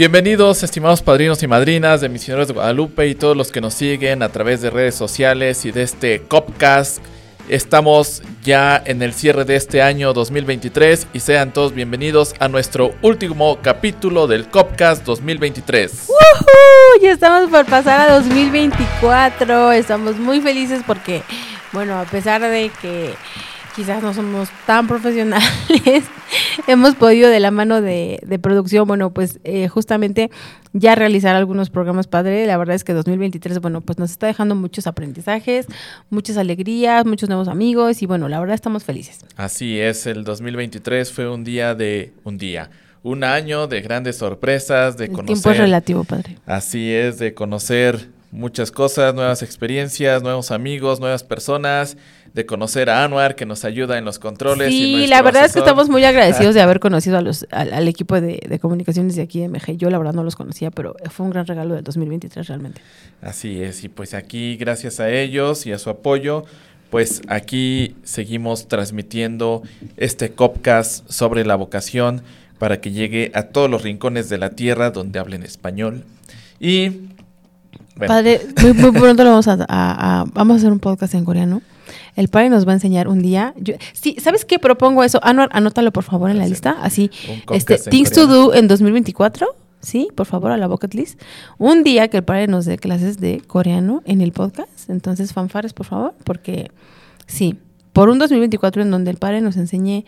Bienvenidos, estimados padrinos y madrinas de Misioneros de Guadalupe y todos los que nos siguen a través de redes sociales y de este Copcast. Estamos ya en el cierre de este año 2023 y sean todos bienvenidos a nuestro último capítulo del Copcast 2023. ¡Woohoo! Ya estamos por pasar a 2024. Estamos muy felices porque, bueno, a pesar de que quizás no somos tan profesionales, hemos podido de la mano de, de producción, bueno, pues eh, justamente ya realizar algunos programas padre. La verdad es que 2023, bueno, pues nos está dejando muchos aprendizajes, muchas alegrías, muchos nuevos amigos y bueno, la verdad estamos felices. Así es, el 2023 fue un día de un día. Un año de grandes sorpresas, de El conocer. tiempo es relativo, padre. Así es, de conocer muchas cosas, nuevas experiencias, nuevos amigos, nuevas personas, de conocer a Anuar que nos ayuda en los controles. y Sí, la verdad es que estamos muy agradecidos de haber conocido a los, al, al equipo de, de comunicaciones de aquí de MG. Yo la verdad no los conocía, pero fue un gran regalo del 2023 realmente. Así es, y pues aquí gracias a ellos y a su apoyo, pues aquí seguimos transmitiendo este Copcast sobre la vocación para que llegue a todos los rincones de la tierra donde hablen español. Y bueno, Padre, muy, muy pronto lo vamos a, a- a- vamos a hacer un podcast en coreano. El padre nos va a enseñar un día. Yo- sí, ¿sabes qué propongo eso? Anuar, anótalo por favor en la lista. Así, este, Things to. Do en 2024. Sí, por favor, a la bucket list. Un día que el padre nos dé clases de coreano en el podcast. Entonces, fanfares, por favor, porque sí, por un 2024 en donde el padre nos enseñe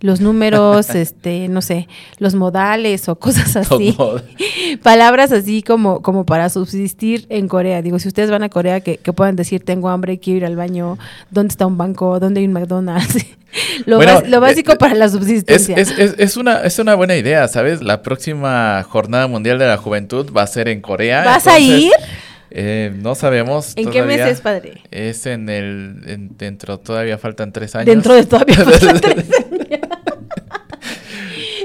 los números, este, no sé, los modales o cosas así palabras así como, como para subsistir en Corea. Digo, si ustedes van a Corea, que, que puedan decir, tengo hambre, quiero ir al baño, ¿dónde está un banco? ¿Dónde hay un McDonald's? lo, Bueno, bas- lo básico eh, para la subsistencia. es, es, es una, es una buena idea, ¿sabes? La próxima Jornada Mundial de la Juventud va a ser en Corea. ¿Vas a ir? Eh, no sabemos. ¿En qué todavía. meses, padre? Es en el. en- dentro, todavía faltan tres años. Dentro de todavía faltan tres años.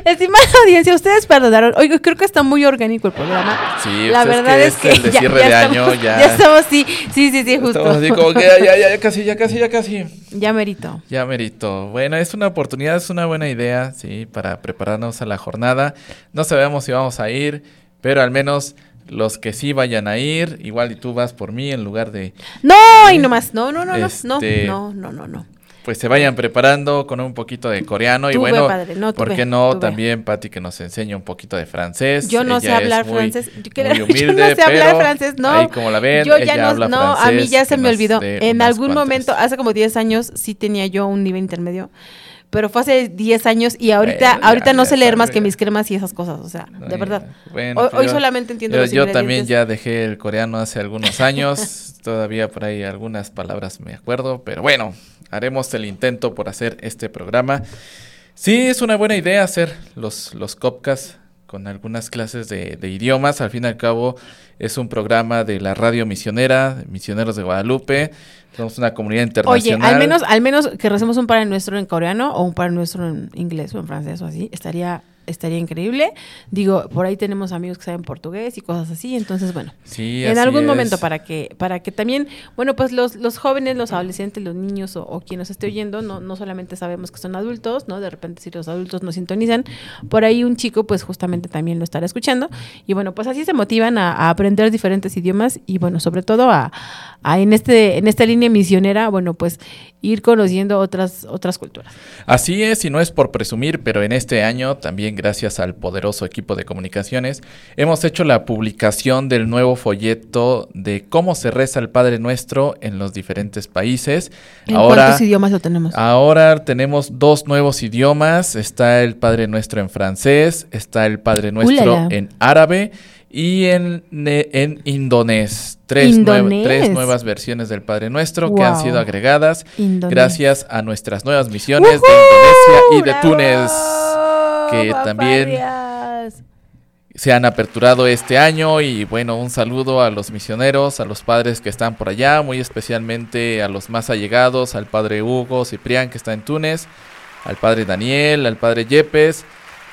Estimada audiencia, ustedes perdonaron. Oiga, creo que está muy orgánico el programa. Sí, la pues verdad es que, es el de ya, cierre ya de estamos, año, ya. ya estamos, sí, sí, sí, sí, justo. Estamos así como que ya, ya, ya, ya casi, ya casi, ya casi. ya merito. Ya merito. Bueno, es una oportunidad, es una buena idea, sí, para prepararnos a la jornada. No sabemos si vamos a ir, pero al menos los que sí vayan a ir, igual y tú vas por mí en lugar de, No, y nomás, no, no, no, no, Este- no, no, no, no. pues se vayan preparando con un poquito de coreano y bueno, padre, no, ¿por qué no también Patti que nos enseñe un poquito de francés? Yo no sé Ella hablar muy- francés. Yo, muy yo humilde, no sé hablar francés, no. ahí como la ven, yo ella ya no, habla no, a mí ya se me olvidó. En algún cuantas. momento, hace como 10 años, sí tenía yo un nivel intermedio. Pero fue hace 10 años y ahorita, Bueno, ya, ahorita no ya sé leer más que mis cremas y esas cosas. O sea, de verdad. bueno, hoy, pues hoy yo- solamente entiendo Yo, los yo también ya dejé el coreano hace algunos años. Todavía por ahí algunas palabras me acuerdo. Pero bueno, haremos el intento por hacer este programa. Sí, es una buena idea hacer los, los Copcast con algunas clases de, de idiomas. Al fin y al cabo, es un programa de la radio misionera, Misioneros de Guadalupe. Somos una comunidad Oye, internacional. al menos, al menos que recemos un Padre Nuestro en coreano o un Padre Nuestro en inglés o en francés o así, estaría, estaría increíble. Digo, por ahí tenemos amigos que saben portugués y cosas así, entonces bueno. Sí, en algún es. momento para que para que también bueno pues los, los jóvenes los adolescentes los niños o, o quien nos esté oyendo no, no solamente sabemos que son adultos no de repente si los adultos nos sintonizan por ahí un chico pues justamente también lo estará escuchando y bueno pues así se motivan a, a aprender diferentes idiomas y bueno sobre todo a, a en este en esta línea misionera bueno pues ir conociendo otras, otras culturas. Así es, y no es por presumir, pero en este año, también gracias al poderoso equipo de comunicaciones, hemos hecho la publicación del nuevo folleto de cómo se reza el Padre Nuestro en los diferentes países. ¿En cuántos idiomas lo tenemos? Ahora tenemos dos nuevos idiomas. Está el Padre Nuestro en francés, está el Padre Nuestro en árabe y en, en indonés. Tres, tres, nuevas versiones del Padre Nuestro que han sido agregadas gracias a nuestras nuevas misiones de Indonesia y de Túnez, que también se han aperturado este año. Y bueno, un saludo a los misioneros, a los padres que están por allá, muy especialmente a los más allegados, al Padre Hugo Ciprián que está en Túnez, al Padre Daniel, al Padre Yepes,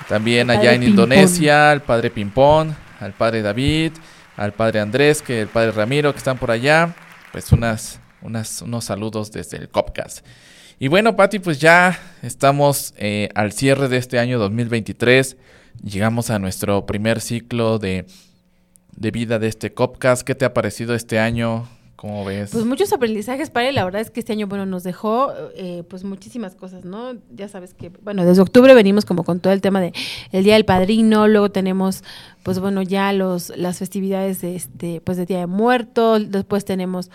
también allá en Indonesia, al Padre Pimpón al padre David, al padre Andrés, que el padre Ramiro, que están por allá. Pues unas, unas, unos saludos desde el Copcast. Y bueno, Pati, pues ya estamos eh, al cierre de este año 2023. Llegamos a nuestro primer ciclo de, de vida de este Copcast. ¿Qué te ha parecido este año? ¿Cómo ves? Pues muchos aprendizajes, para La verdad es que este año, bueno, nos dejó eh, pues muchísimas cosas, ¿no? Ya sabes que, bueno, desde octubre venimos como con todo el tema de el Día del Padrino, luego tenemos, pues bueno, ya los las festividades de este, pues de Día de Muertos, después tenemos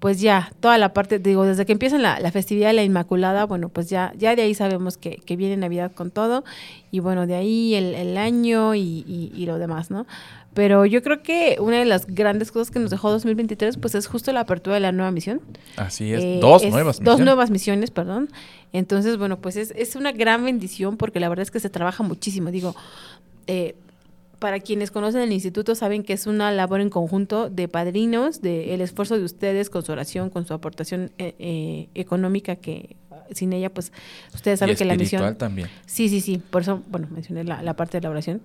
pues ya toda la parte, digo, desde que empieza la, la, festividad de la Inmaculada, bueno, pues ya, ya de ahí sabemos que, que viene Navidad con todo, y bueno, de ahí el, el año y, y, lo demás, ¿no? Pero yo creo que una de las grandes cosas que nos dejó 2023 pues es justo la apertura de la nueva misión. Así es, eh, dos nuevas misiones. Dos nuevas misiones, perdón. Entonces, bueno, pues es, es una gran bendición porque la verdad es que se trabaja muchísimo. Digo, eh, para quienes conocen el instituto saben que es una labor en conjunto de padrinos, de el esfuerzo de ustedes con su oración, con su aportación eh, económica que sin ella pues ustedes saben que la misión también. Sí, sí, sí, por eso bueno, mencioné la, la parte de la oración.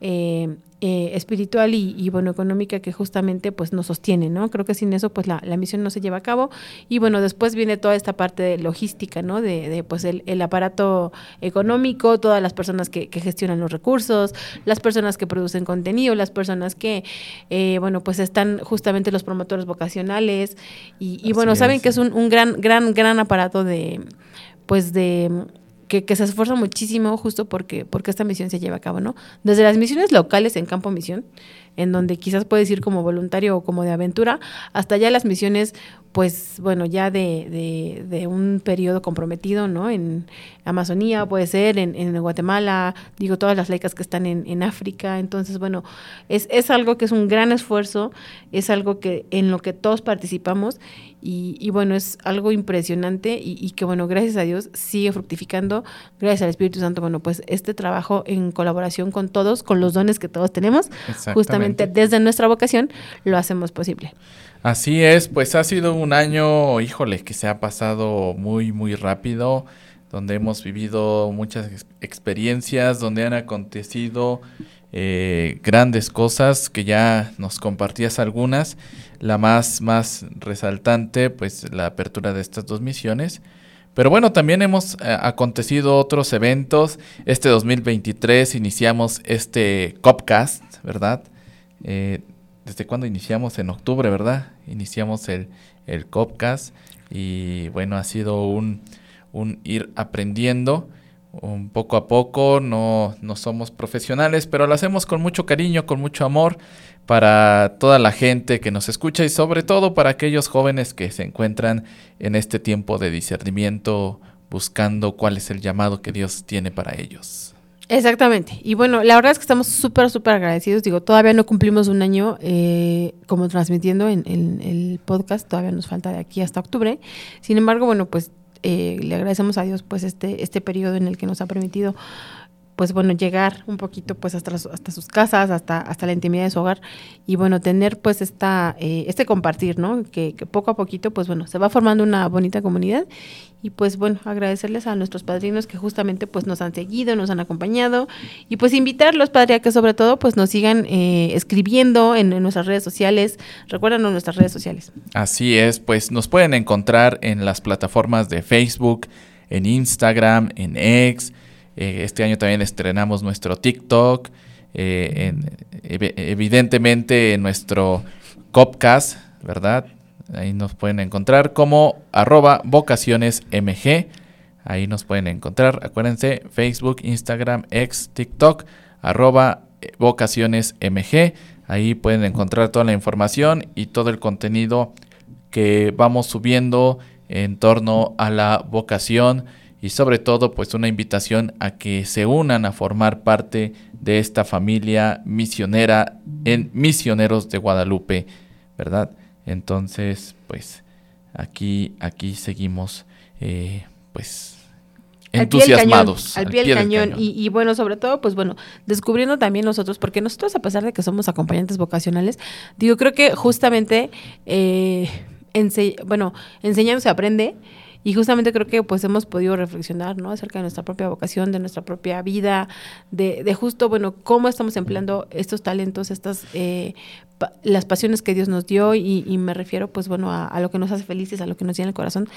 Eh, eh, espiritual y, bueno económica que justamente pues nos sostiene no creo que sin eso pues la, la, misión no se lleva a cabo. Y bueno después viene toda esta parte de logística no de, de pues el, el, aparato económico todas las personas que, que, gestionan los recursos las personas que producen contenido las personas que eh, bueno pues están justamente los promotores vocacionales. Y, y bueno saben que es un, un gran gran gran aparato de pues de que, se esfuerza muchísimo justo porque, porque esta misión se lleva a cabo, ¿no? Desde las misiones locales en campo misión, en donde quizás puedes ir como voluntario o como de aventura, hasta ya las misiones, pues bueno, ya de, de, un periodo comprometido, ¿no? En Amazonía puede ser, en, en Guatemala, digo, todas las laicas que están en, en África, entonces, bueno, es, es algo que es un gran esfuerzo, es algo que en lo que todos participamos y, bueno, es algo impresionante y, que bueno, gracias a Dios sigue fructificando, gracias al Espíritu Santo, bueno, pues este trabajo en colaboración con todos, con los dones que todos tenemos, justamente desde nuestra vocación, lo hacemos posible. Así es, pues ha sido un año, híjole, que se ha pasado muy, muy rápido, donde hemos vivido muchas experiencias, donde han acontecido eh, grandes cosas que ya nos compartías algunas. La más, más resaltante, pues la apertura de estas dos misiones. Pero bueno, también hemos eh, acontecido otros eventos. Este 2023 iniciamos este Copcast, ¿verdad? Eh, ¿Desde cuándo iniciamos? En octubre, ¿verdad? Iniciamos el, el Copcast y bueno, ha sido un, un ir aprendiendo un poco a poco, no, no somos profesionales, pero lo hacemos con mucho cariño, con mucho amor para toda la gente que nos escucha y sobre todo para aquellos jóvenes que se encuentran en este tiempo de discernimiento buscando cuál es el llamado que Dios tiene para ellos. Exactamente. Y bueno, la verdad es que estamos súper, súper agradecidos. Digo, todavía no cumplimos un año eh, como transmitiendo en, en, el podcast, todavía nos falta de aquí hasta octubre. Sin embargo, bueno, pues eh, le agradecemos a Dios pues este, este periodo en el que nos ha permitido pues bueno, llegar un poquito pues hasta, hasta sus casas, hasta, hasta la intimidad de su hogar y bueno, tener pues esta, eh, este compartir, ¿no? Que, que, poco a poquito pues bueno, se va formando una bonita comunidad y pues bueno, agradecerles a nuestros padrinos que justamente pues nos han seguido, nos han acompañado y pues invitarlos, Padre, a que sobre todo pues nos sigan eh, escribiendo en, en, nuestras redes sociales, recuerdan nuestras redes sociales. Así es, pues nos pueden encontrar en las plataformas de Facebook, en Instagram, en X, eh, este año también estrenamos nuestro TikTok, eh, en, evidentemente en nuestro Copcast, ¿verdad? Ahí nos pueden encontrar como vocacionesmg. Ahí nos pueden encontrar. Acuérdense, Facebook, Instagram, X, TikTok, arroba vocacionesmg. Ahí pueden encontrar toda la información y todo el contenido que vamos subiendo en torno a la vocación y sobre todo pues una invitación a que se unan a formar parte de esta familia misionera en Misioneros de Guadalupe, ¿verdad? Entonces pues aquí, aquí seguimos eh, pues entusiasmados. Al pie del cañón. Y, y, bueno, sobre todo, pues bueno, descubriendo también nosotros, porque nosotros, a pesar de que somos acompañantes vocacionales, digo, creo que justamente, eh, bueno, enseñando se aprende. Y justamente creo que pues hemos podido reflexionar, ¿no? Acerca de nuestra propia vocación, de nuestra propia vida, de, de justo, bueno, cómo estamos empleando estos talentos, estas, eh, las pasiones que Dios nos dio y, me refiero pues bueno a, lo que nos hace felices, a lo que nos llena el corazón,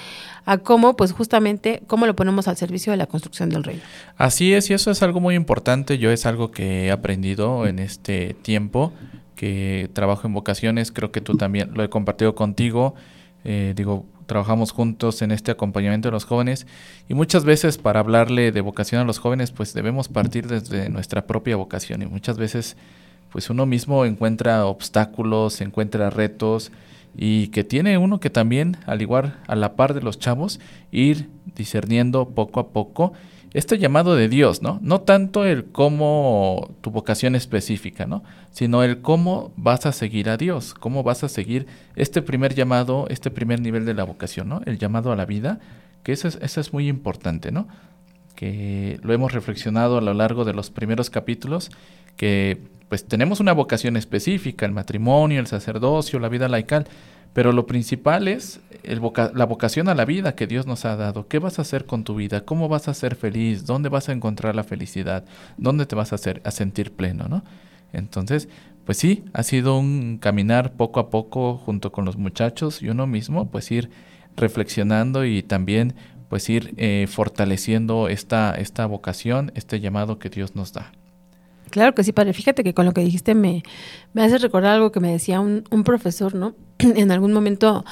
a cómo pues justamente, cómo lo ponemos al servicio de la construcción del reino. Así es, y eso es algo muy importante, yo es algo que he aprendido en este tiempo que trabajo en vocaciones, creo que tú también lo he compartido contigo, eh, digo, trabajamos juntos en este acompañamiento de los jóvenes y muchas veces para hablarle de vocación a los jóvenes pues debemos partir desde nuestra propia vocación y muchas veces pues uno mismo encuentra obstáculos, encuentra retos y que tiene uno que también, al igual a la par de los chavos, ir discerniendo poco a poco este llamado de Dios, ¿no? No tanto el cómo tu vocación específica, ¿no? Sino el cómo vas a seguir a Dios, cómo vas a seguir este primer llamado, este primer nivel de la vocación, ¿no? El llamado a la vida, que eso es, eso es muy importante, ¿no? Que lo hemos reflexionado a lo largo de los primeros capítulos, que pues tenemos una vocación específica, el matrimonio, el sacerdocio, la vida laical, pero lo principal es el la vocación a la vida que Dios nos ha dado. ¿Qué vas a hacer con tu vida? ¿Cómo vas a ser feliz? ¿Dónde vas a encontrar la felicidad? ¿Dónde te vas a, hacer, a sentir pleno? ¿no? Entonces, pues sí, ha sido un caminar poco a poco junto con los muchachos y uno mismo, pues ir reflexionando y también pues ir eh, fortaleciendo esta, esta vocación, este llamado que Dios nos da. Claro que sí, padre. Fíjate que con lo que dijiste me, me hace recordar algo que me decía un, un profesor, ¿no? en algún momento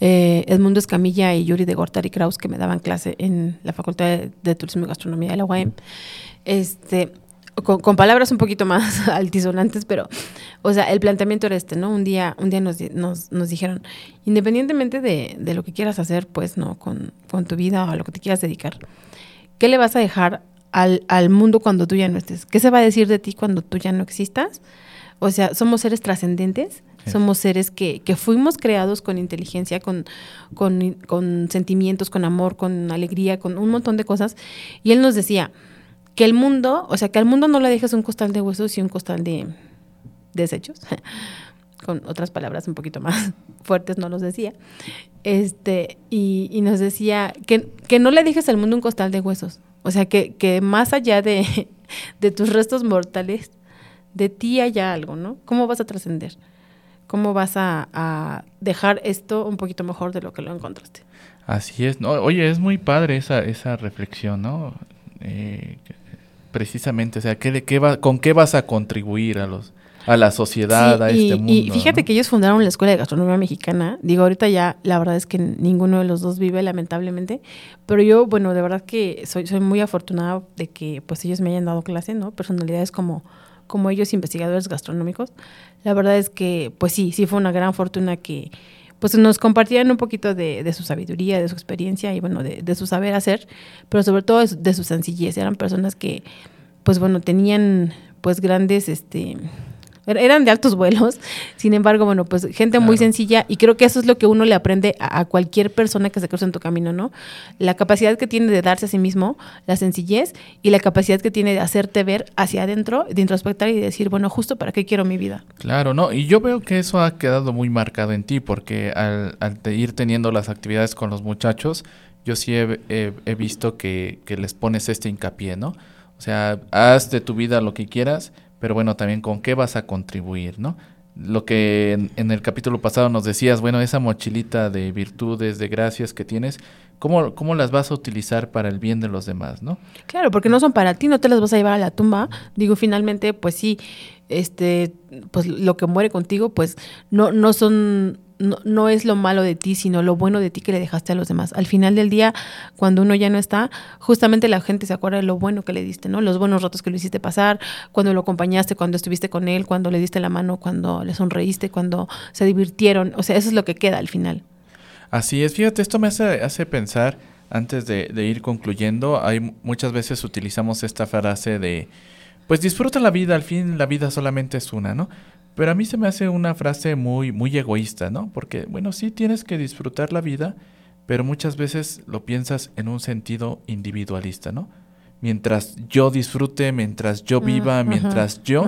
eh, Edmundo Escamilla y Yuri de Gortari Kraus, que me daban clase en la Facultad de, Turismo y Gastronomía de la UAM, este, con, palabras un poquito más altisonantes, pero, o sea, el planteamiento era este, ¿no? Un día, un día nos, nos, nos dijeron, independientemente de, de, lo que quieras hacer, pues, ¿no? Con, con tu vida o a lo que te quieras dedicar, ¿qué le vas a dejar al, al mundo cuando tú ya no estés? ¿Qué se va a decir de ti cuando tú ya no existas? O sea, somos seres trascendentes, somos seres que, que, fuimos creados con inteligencia, con, con, con, sentimientos, con amor, con alegría, con un montón de cosas. Y él nos decía que el mundo, o sea, que al mundo no le dejes un costal de huesos y un costal de, desechos. con otras palabras un poquito más fuertes no los decía. Este, y, y nos decía que, que no le dejes al mundo un costal de huesos, o sea, que, que más allá de, de, tus restos mortales, de ti haya algo, ¿no? ¿Cómo vas a trascender? ¿Cómo vas a, dejar esto un poquito mejor de lo que lo encontraste? Así es, ¿no? Oye, es muy padre esa, esa reflexión, ¿no? Eh, precisamente, o sea, ¿qué, qué va, ¿con qué vas a contribuir a los a la sociedad, a este mundo. Y fíjate que ellos fundaron la Escuela de Gastronomía Mexicana. Digo, ahorita ya la verdad es que ninguno de los dos vive, lamentablemente. Pero yo, bueno, de verdad que soy, soy muy afortunada de que pues ellos me hayan dado clase, ¿no? Personalidades como, como ellos, investigadores gastronómicos. La verdad es que, pues sí, sí fue una gran fortuna que pues nos compartían un poquito de, de, su sabiduría, de su experiencia y bueno, de, de, su saber hacer, pero sobre todo de, su sencillez. Eran personas que, pues bueno, tenían pues grandes, este, eran de altos vuelos, sin embargo, bueno, pues gente muy sencilla y creo que eso es lo que uno le aprende a, cualquier persona que se cruza en tu camino, ¿no? La capacidad que tiene de darse a sí mismo, la sencillez y la capacidad que tiene de hacerte ver hacia adentro, de introspectar y decir, bueno, justo para qué quiero mi vida. Claro, ¿no? Y yo veo que eso ha quedado muy marcado en ti porque al, al ir teniendo las actividades con los muchachos, yo sí he, he, he visto que, que les pones este hincapié, ¿no? O sea, haz de tu vida lo que quieras, pero bueno, también con qué vas a contribuir, ¿no? Lo que en, el capítulo pasado nos decías, bueno, esa mochilita de virtudes, de gracias que tienes, ¿cómo, ¿cómo las vas a utilizar para el bien de los demás, no? Claro, porque no son para ti, no te las vas a llevar a la tumba. Digo, finalmente, pues sí, este, pues lo que muere contigo, pues no, no son no, no es lo malo de ti, sino lo bueno de ti que le dejaste a los demás. Al final del día, cuando uno ya no está, justamente la gente se acuerda de lo bueno que le diste, ¿no? Los buenos ratos que lo hiciste pasar, cuando lo acompañaste, cuando estuviste con él, cuando le diste la mano, cuando le sonreíste, cuando se divirtieron. O sea, eso es lo que queda al final. Así es, fíjate, esto me hace, hace pensar, antes de, de ir concluyendo, hay muchas veces utilizamos esta frase de, pues disfruta la vida, al fin la vida solamente es una, ¿no? Pero a mí se me hace una frase muy, muy egoísta, ¿no? Porque, bueno, sí tienes que disfrutar la vida, pero muchas veces lo piensas en un sentido individualista, ¿no? Mientras yo disfrute, mientras yo viva, mientras yo,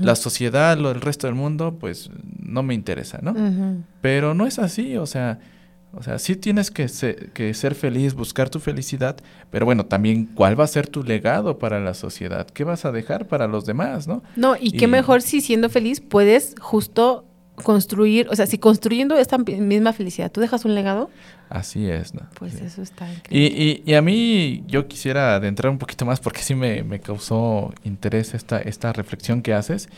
la sociedad, lo, el resto del mundo, pues no me interesa, ¿no? Pero no es así, o sea, o sea, sí tienes que ser, que ser feliz, buscar tu felicidad, pero bueno, también cuál va a ser tu legado para la sociedad, qué vas a dejar para los demás, ¿no? No, y qué mejor si siendo feliz puedes justo construir, o sea, si construyendo esta misma felicidad tú dejas un legado, Así es, ¿no? pues Sí. eso está Y, increíble. y, y a mí yo quisiera adentrar un poquito más porque sí me, me causó interés esta, esta reflexión que haces.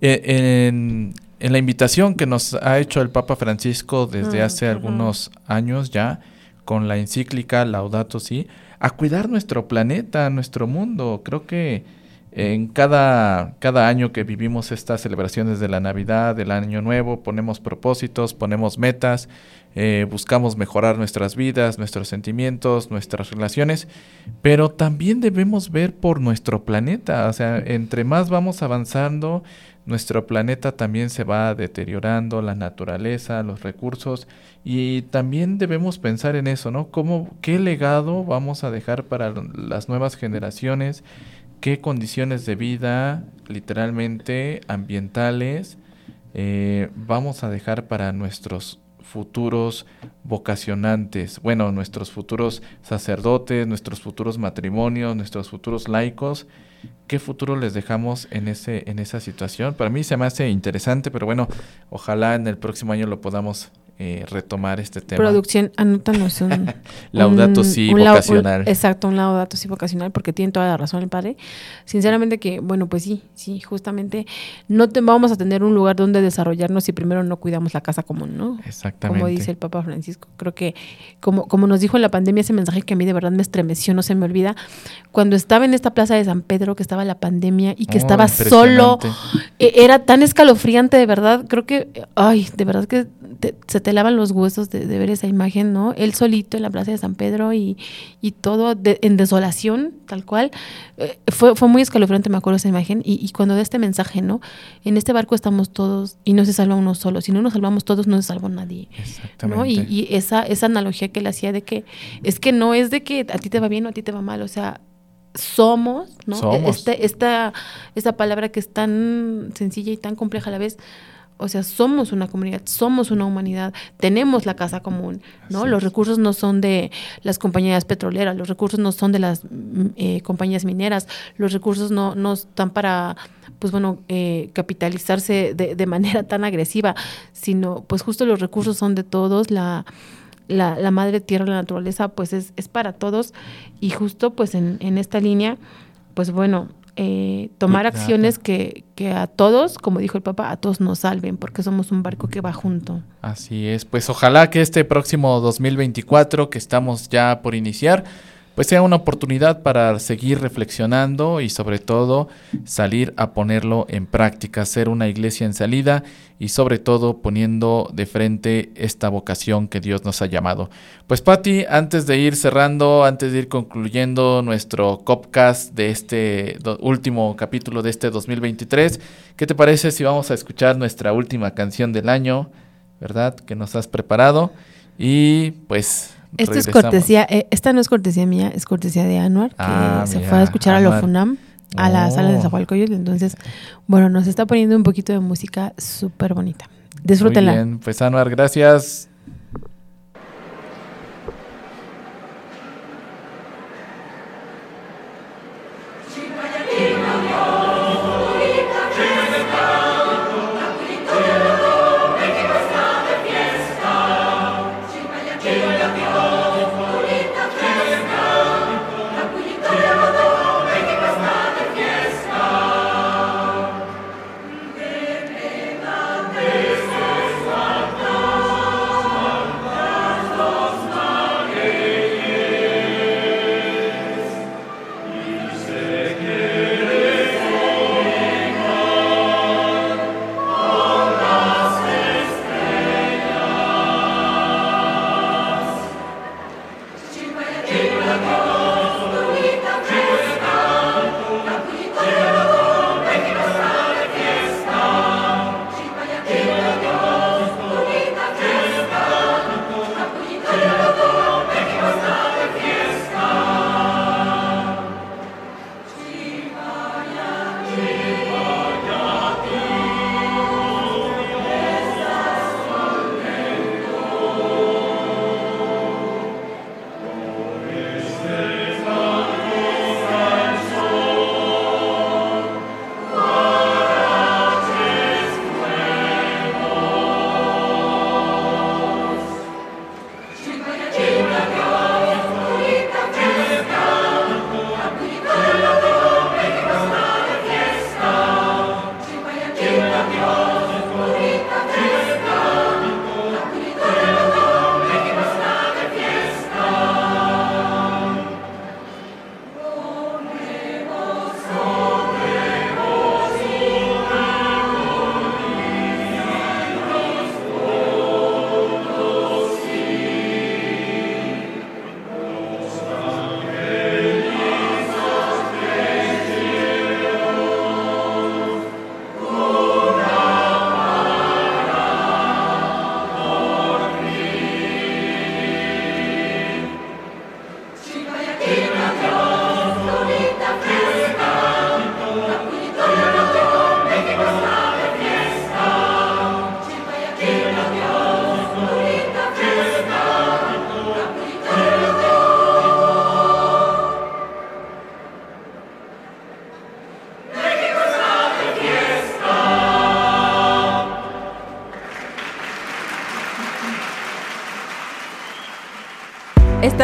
Eh, en, en la invitación que nos ha hecho el Papa Francisco desde Mm, hace algunos años ya, con la encíclica Laudato Si, a cuidar nuestro planeta, nuestro mundo. Creo que en cada, cada año que vivimos estas celebraciones de la Navidad, del Año Nuevo, ponemos propósitos, ponemos metas, eh, buscamos mejorar nuestras vidas, nuestros sentimientos, nuestras relaciones, pero también debemos ver por nuestro planeta. O sea, entre más vamos avanzando, nuestro planeta también se va deteriorando, la naturaleza, los recursos, y también debemos pensar en eso, ¿no? ¿Cómo, ¿Qué legado vamos a dejar para las nuevas generaciones? ¿Qué condiciones de vida, literalmente, ambientales, eh, vamos a dejar para nuestros futuros vocacionantes, bueno, nuestros futuros sacerdotes, nuestros futuros matrimonios, nuestros futuros laicos, ¿qué futuro les dejamos en ese en esa situación? Para mí se me hace interesante, pero bueno, ojalá en el próximo año lo podamos eh, retomar este tema. Producción, anótanos un... Laudato un- un un- vocacional. exacto, un laudato si vocacional, porque tiene toda la razón el padre. Sinceramente que, bueno, pues sí, sí, justamente no te, vamos a tener un lugar donde desarrollarnos si primero no cuidamos la casa común, ¿no? Exactamente. Como dice el Papa Francisco. Creo que, como, como nos dijo en la pandemia, ese mensaje que a mí de verdad me estremeció, no se me olvida. Cuando estaba en esta plaza de San Pedro, que estaba la pandemia y que Oh, estaba solo, e- era tan escalofriante, de verdad. Creo que, ay, de verdad que te- se te lavan los huesos de, de ver esa imagen, ¿no? Él solito en la plaza de San Pedro y, y todo de- en desolación, tal cual. Eh, fue, fue muy escalofriante, me acuerdo esa imagen. Y, y cuando da este mensaje, ¿no? En este barco estamos todos y no se salva uno solo. Si no nos salvamos todos, no se salva nadie. Exactamente. ¿no? Y, y esa, esa analogía que él hacía de que es que no es de que a ti te va bien o a ti te va mal, o sea, somos, ¿no? Somos. Este, esta, esta palabra que es tan sencilla y tan compleja a la vez. O sea, somos una comunidad, somos una humanidad, tenemos la casa común, ¿no? Así los es. recursos no son de las compañías petroleras, los recursos no son de las mm, eh, compañías mineras, los recursos no, no están para, pues bueno, eh, capitalizarse de, de manera tan agresiva, sino pues justo los recursos son de todos, la, la, la madre tierra, la naturaleza, pues es, es para todos y justo pues en, en esta línea, pues bueno, eh, tomar acciones que, que a todos, como dijo el Papa, a todos nos salven, porque somos un barco que va junto. Así es, pues ojalá que este próximo 2024 que estamos ya por iniciar, pues sea una oportunidad para seguir reflexionando y sobre todo salir a ponerlo en práctica, ser una iglesia en salida y sobre todo poniendo de frente esta vocación que Dios nos ha llamado. Pues Patti, antes de ir cerrando, antes de ir concluyendo nuestro Copcast de este último capítulo de este 2023, ¿qué te parece si vamos a escuchar nuestra última canción del año? ¿verdad? Que nos has preparado. Y pues. Esto es cortesía, eh, esta no es cortesía mía, es cortesía de Anuar, que Ah, se mira, fue a escuchar a Anuar. lo FUNAM, a la sala de Oh. Zahualcoyotl, entonces, bueno, nos está poniendo un poquito de música súper bonita. Muy Disfrútenla. bien, pues Anuar, gracias.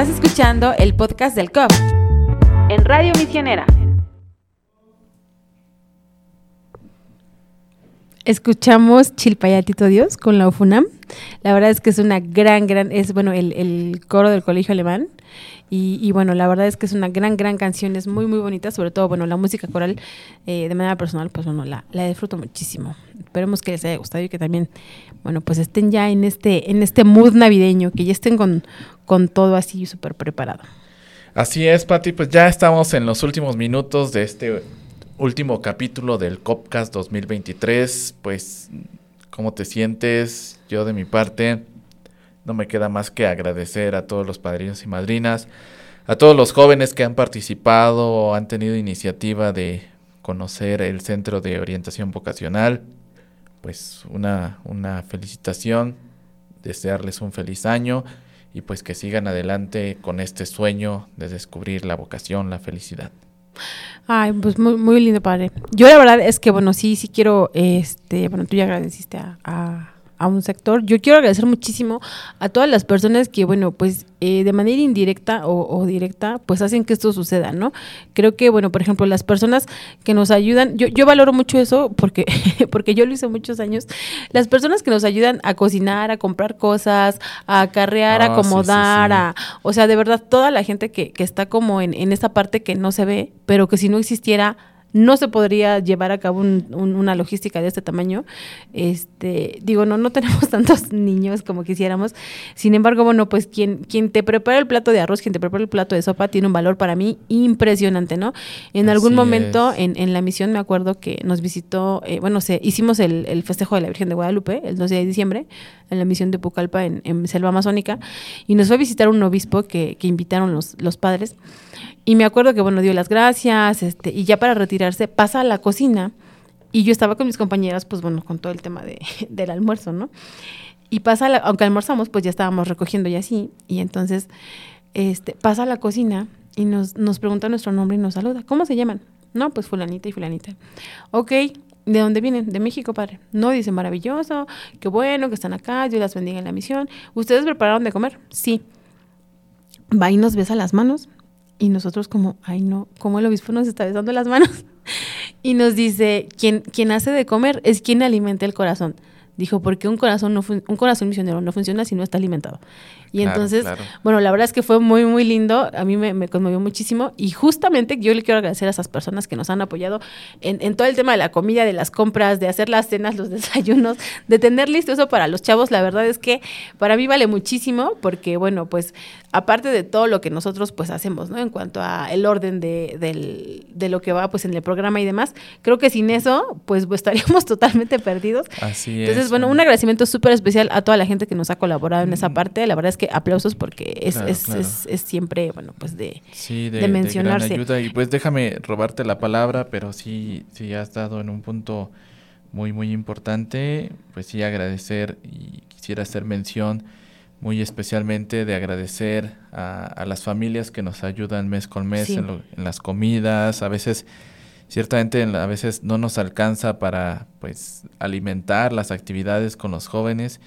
Estás escuchando el podcast del COP en Radio Misionera. Escuchamos Chilpayatito Dios con la UFUNAM. La verdad es que es una gran, gran, es bueno, el, el coro del colegio alemán. Y, y, bueno, la verdad es que es una gran, gran canción, es muy, muy bonita, sobre todo, bueno, la música coral eh, de manera personal, pues bueno, la, la disfruto muchísimo. Esperemos que les haya gustado y que también, bueno, pues estén ya en este, en este mood navideño, que ya estén con, con todo así súper preparado. Así es, Pati, pues ya estamos en los últimos minutos de este último capítulo del Copcast 2023. Pues, ¿cómo te sientes? Yo de mi parte, no me queda más que agradecer a todos los padrinos y madrinas, a todos los jóvenes que han participado o han tenido iniciativa de conocer el Centro de Orientación Vocacional. Pues una, una felicitación, desearles un feliz año y pues que sigan adelante con este sueño de descubrir la vocación, la felicidad. Ay, pues muy, muy lindo, padre. Yo la verdad es que, bueno, sí, sí quiero, este, bueno, tú ya agradeciste a, a, a un sector. Yo quiero agradecer muchísimo a todas las personas que, bueno, pues eh, de manera indirecta o, o, directa, pues hacen que esto suceda, ¿no? Creo que, bueno, por ejemplo, las personas que nos ayudan, yo, yo valoro mucho eso porque, porque yo lo hice muchos años, las personas que nos ayudan a cocinar, a comprar cosas, a acarrear, a acomodar, sí, sí, sí. a, o sea, de verdad, toda la gente que, que está como en, en esta parte que no se ve, pero que si no existiera no se podría llevar a cabo un, un, una logística de este tamaño. Este, digo, no, no tenemos tantos niños como quisiéramos. Sin embargo, bueno, pues quien, quien te prepara el plato de arroz, quien te prepara el plato de sopa, tiene un valor para mí impresionante, ¿no? En Así algún momento en, en, la misión me acuerdo que nos visitó, eh, bueno, se, hicimos el, el, festejo de la Virgen de Guadalupe el 12 de diciembre en la misión de Pucallpa en, en Selva Amazónica y nos fue a visitar un obispo que, que invitaron los, los padres. Y me acuerdo que, bueno, dio las gracias, este, y ya para retirarse pasa a la cocina y yo estaba con mis compañeras, pues bueno, con todo el tema de, del almuerzo, ¿no? Y pasa, la, aunque almorzamos, pues ya estábamos recogiendo y así, y entonces este, pasa a la cocina y nos, nos pregunta nuestro nombre y nos saluda. ¿Cómo se llaman? No, pues fulanita y fulanita. Ok, ¿de dónde vienen? De México, padre. No, dice, maravilloso, qué bueno que están acá, Dios las bendiga en la misión. ¿Ustedes prepararon de comer? Sí. Va y nos besa las manos y nosotros como, ay no, ¿cómo el obispo nos está besando las manos? y nos dice, quien, quien hace de comer es quien alimenta el corazón. Dijo, porque un corazón, no un corazón misionero no funciona si no está alimentado. Y claro, entonces, claro. bueno, la verdad es que fue muy, muy lindo. A mí me, me, conmovió muchísimo. Y justamente yo le quiero agradecer a esas personas que nos han apoyado en, en, todo el tema de la comida, de las compras, de hacer las cenas, los desayunos, de tener listo eso para los chavos. La verdad es que para mí vale muchísimo porque, bueno, pues aparte de todo lo que nosotros pues hacemos, ¿no? En cuanto a el orden de, del, de lo que va pues en el programa y demás, creo que sin eso pues, pues estaríamos totalmente perdidos. Así Entonces, es. bueno, un agradecimiento súper especial a toda la gente que nos ha colaborado en esa parte. La verdad es que aplausos porque es, Claro, es, claro. es, es siempre, bueno, pues de, Sí, de, de de gran mencionarse. ayuda. Y pues déjame robarte la palabra, pero sí, sí has dado en un punto muy, muy importante. Pues sí, agradecer y quisiera hacer mención muy especialmente de agradecer a, a las familias que nos ayudan mes con mes Sí. en, lo- en las comidas. A veces, ciertamente, en la- a veces no nos alcanza para pues alimentar las actividades con los jóvenes.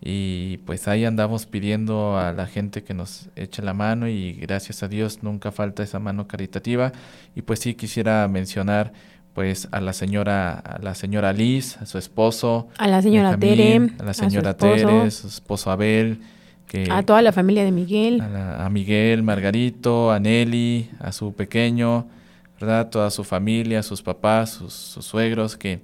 Y pues ahí andamos pidiendo a la gente que nos eche la mano y gracias a Dios nunca falta esa mano caritativa. Y pues sí quisiera mencionar pues a la señora, a la señora Liz, a su esposo, A la señora Benjamín, Tere, a la a su señora. Tere, su esposo Abel, que a toda la familia de Miguel. a, la- a Miguel, Margarito, a Nelly, a su pequeño, ¿verdad? Toda su familia, sus papás, sus, sus suegros, que,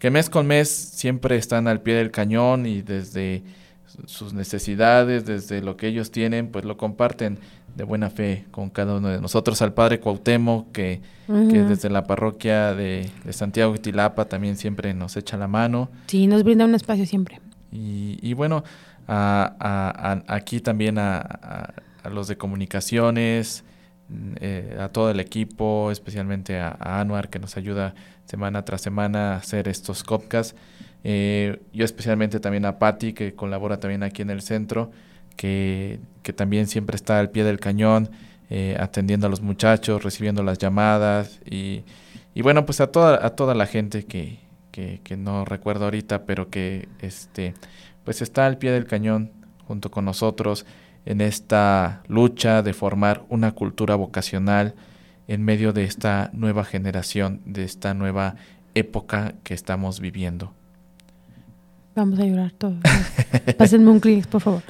que mes con mes siempre están al pie del cañón y desde su- sus necesidades, desde lo que ellos tienen, pues lo comparten de buena fe con cada uno de nosotros. Al Padre Cuauhtémoc, que, que desde la parroquia de, de Santiago Tilapa también siempre nos echa la mano. Sí, nos brinda un espacio siempre. Y, y bueno, a- a- a- aquí también a, los de comunicaciones, eh, a todo el equipo, especialmente a, a Anuar que nos ayuda semana tras semana a hacer estos copcasts. Eh, yo especialmente también a Patti que colabora también aquí en el centro, que, que también siempre está al pie del cañón, eh, atendiendo a los muchachos, recibiendo las llamadas y, y bueno, pues a toda, a toda la gente que, que, que no recuerdo ahorita, pero que este, pues está al pie del cañón junto con nosotros. En esta lucha de formar una cultura vocacional en medio de esta nueva generación, de esta nueva época que estamos viviendo. Vamos a llorar todos. Pásenme un Kleenex, por favor.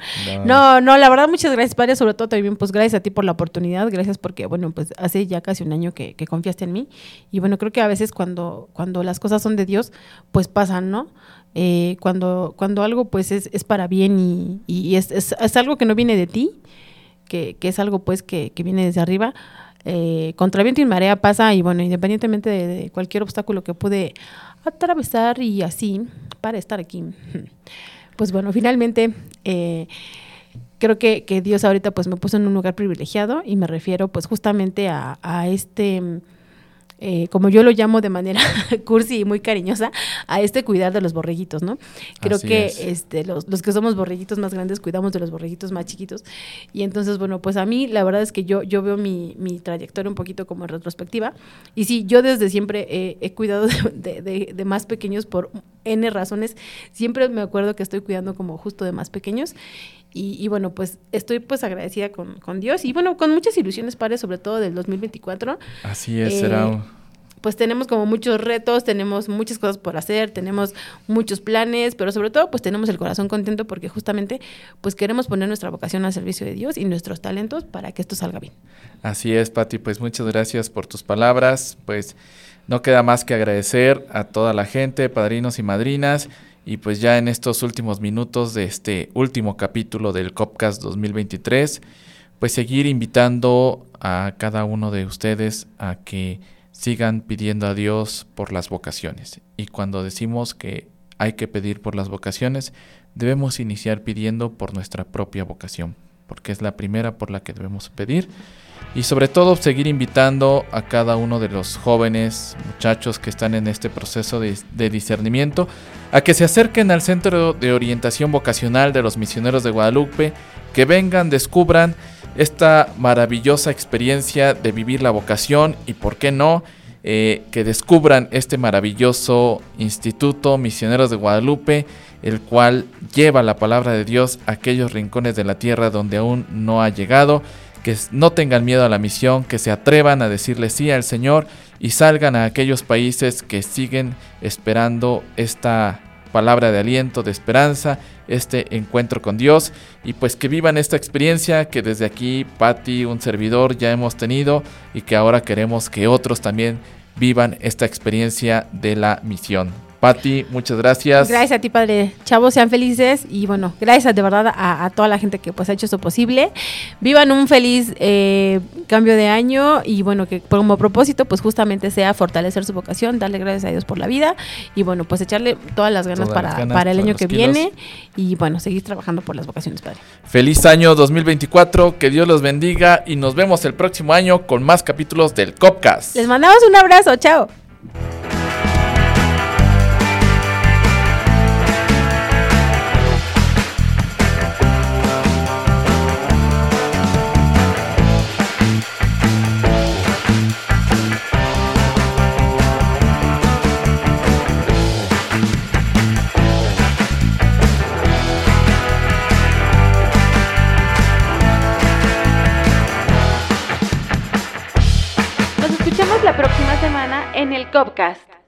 No. no, la verdad, muchas gracias, Padre. Sobre todo también, pues gracias a ti por la oportunidad. Gracias porque, bueno, pues hace ya casi un año que, confiaste en mí. Y bueno, creo que a veces cuando, cuando las cosas son de Dios, pues pasan, ¿no? Eh, cuando, cuando algo pues es, es para bien y, y es, es, algo que no viene de ti, que, que es algo pues que, que viene desde arriba, eh, contra viento y marea pasa y bueno, independientemente de, cualquier obstáculo que pude atravesar y así para estar aquí, pues bueno, finalmente eh, creo que, que, Dios ahorita pues me puso en un lugar privilegiado y me refiero pues justamente a, a este eh, como yo lo llamo de manera cursi y muy cariñosa, a este cuidar de los borreguitos, ¿no? Creo que este, los, los, que somos borreguitos más grandes cuidamos de los borreguitos más chiquitos. Y entonces, bueno, pues a mí la verdad es que yo, yo veo mi, mi trayectoria un poquito como en retrospectiva. Y sí, yo desde siempre he cuidado de, de, de, más pequeños por N razones. Siempre me acuerdo que estoy cuidando como justo de más pequeños. Y, y, bueno, pues estoy pues agradecida con, con, Dios y bueno, con muchas ilusiones, padre, sobre todo del 2024. Así es, será. Eh, pues tenemos como muchos retos, tenemos muchas cosas por hacer, tenemos muchos planes, pero sobre todo pues tenemos el corazón contento porque justamente pues queremos poner nuestra vocación al servicio de Dios y nuestros talentos para que esto salga bien. Así es, Pati, pues muchas gracias por tus palabras, pues no queda más que agradecer a toda la gente, padrinos y madrinas y pues ya en estos últimos minutos de este último capítulo del Copcast 2023, pues seguir invitando a cada uno de ustedes a que sigan pidiendo a Dios por las vocaciones. Y cuando decimos que hay que pedir por las vocaciones, debemos iniciar pidiendo por nuestra propia vocación, porque es la primera por la que debemos pedir. Y sobre todo seguir invitando a cada uno de los jóvenes, muchachos que están en este proceso de, discernimiento, a que se acerquen al Centro de Orientación Vocacional de los Misioneros de Guadalupe, que vengan, descubran esta maravillosa experiencia de vivir la vocación y, por qué no, eh, que descubran este maravilloso instituto Misioneros de Guadalupe, el cual lleva la palabra de Dios a aquellos rincones de la tierra donde aún no ha llegado, que no tengan miedo a la misión, que se atrevan a decirle sí al Señor y salgan a aquellos países que siguen esperando esta palabra de aliento, de esperanza, este encuentro con Dios y pues que vivan esta experiencia que desde aquí Patti, un servidor, ya hemos tenido y que ahora queremos que otros también vivan esta experiencia de la misión. Pati, muchas gracias. Gracias a ti, padre. Chavos, sean felices y bueno, gracias de verdad a, toda la gente que pues ha hecho esto posible. Vivan un feliz eh, cambio de año y bueno, que como propósito pues justamente sea fortalecer su vocación, darle gracias a Dios por la vida y bueno, pues echarle todas las ganas, para, para, el año que viene y bueno, seguir trabajando por las vocaciones, padre. Feliz año 2024, que Dios los bendiga y nos vemos el próximo año con más capítulos del Copcast. Les mandamos un abrazo, chao. en el Copcast.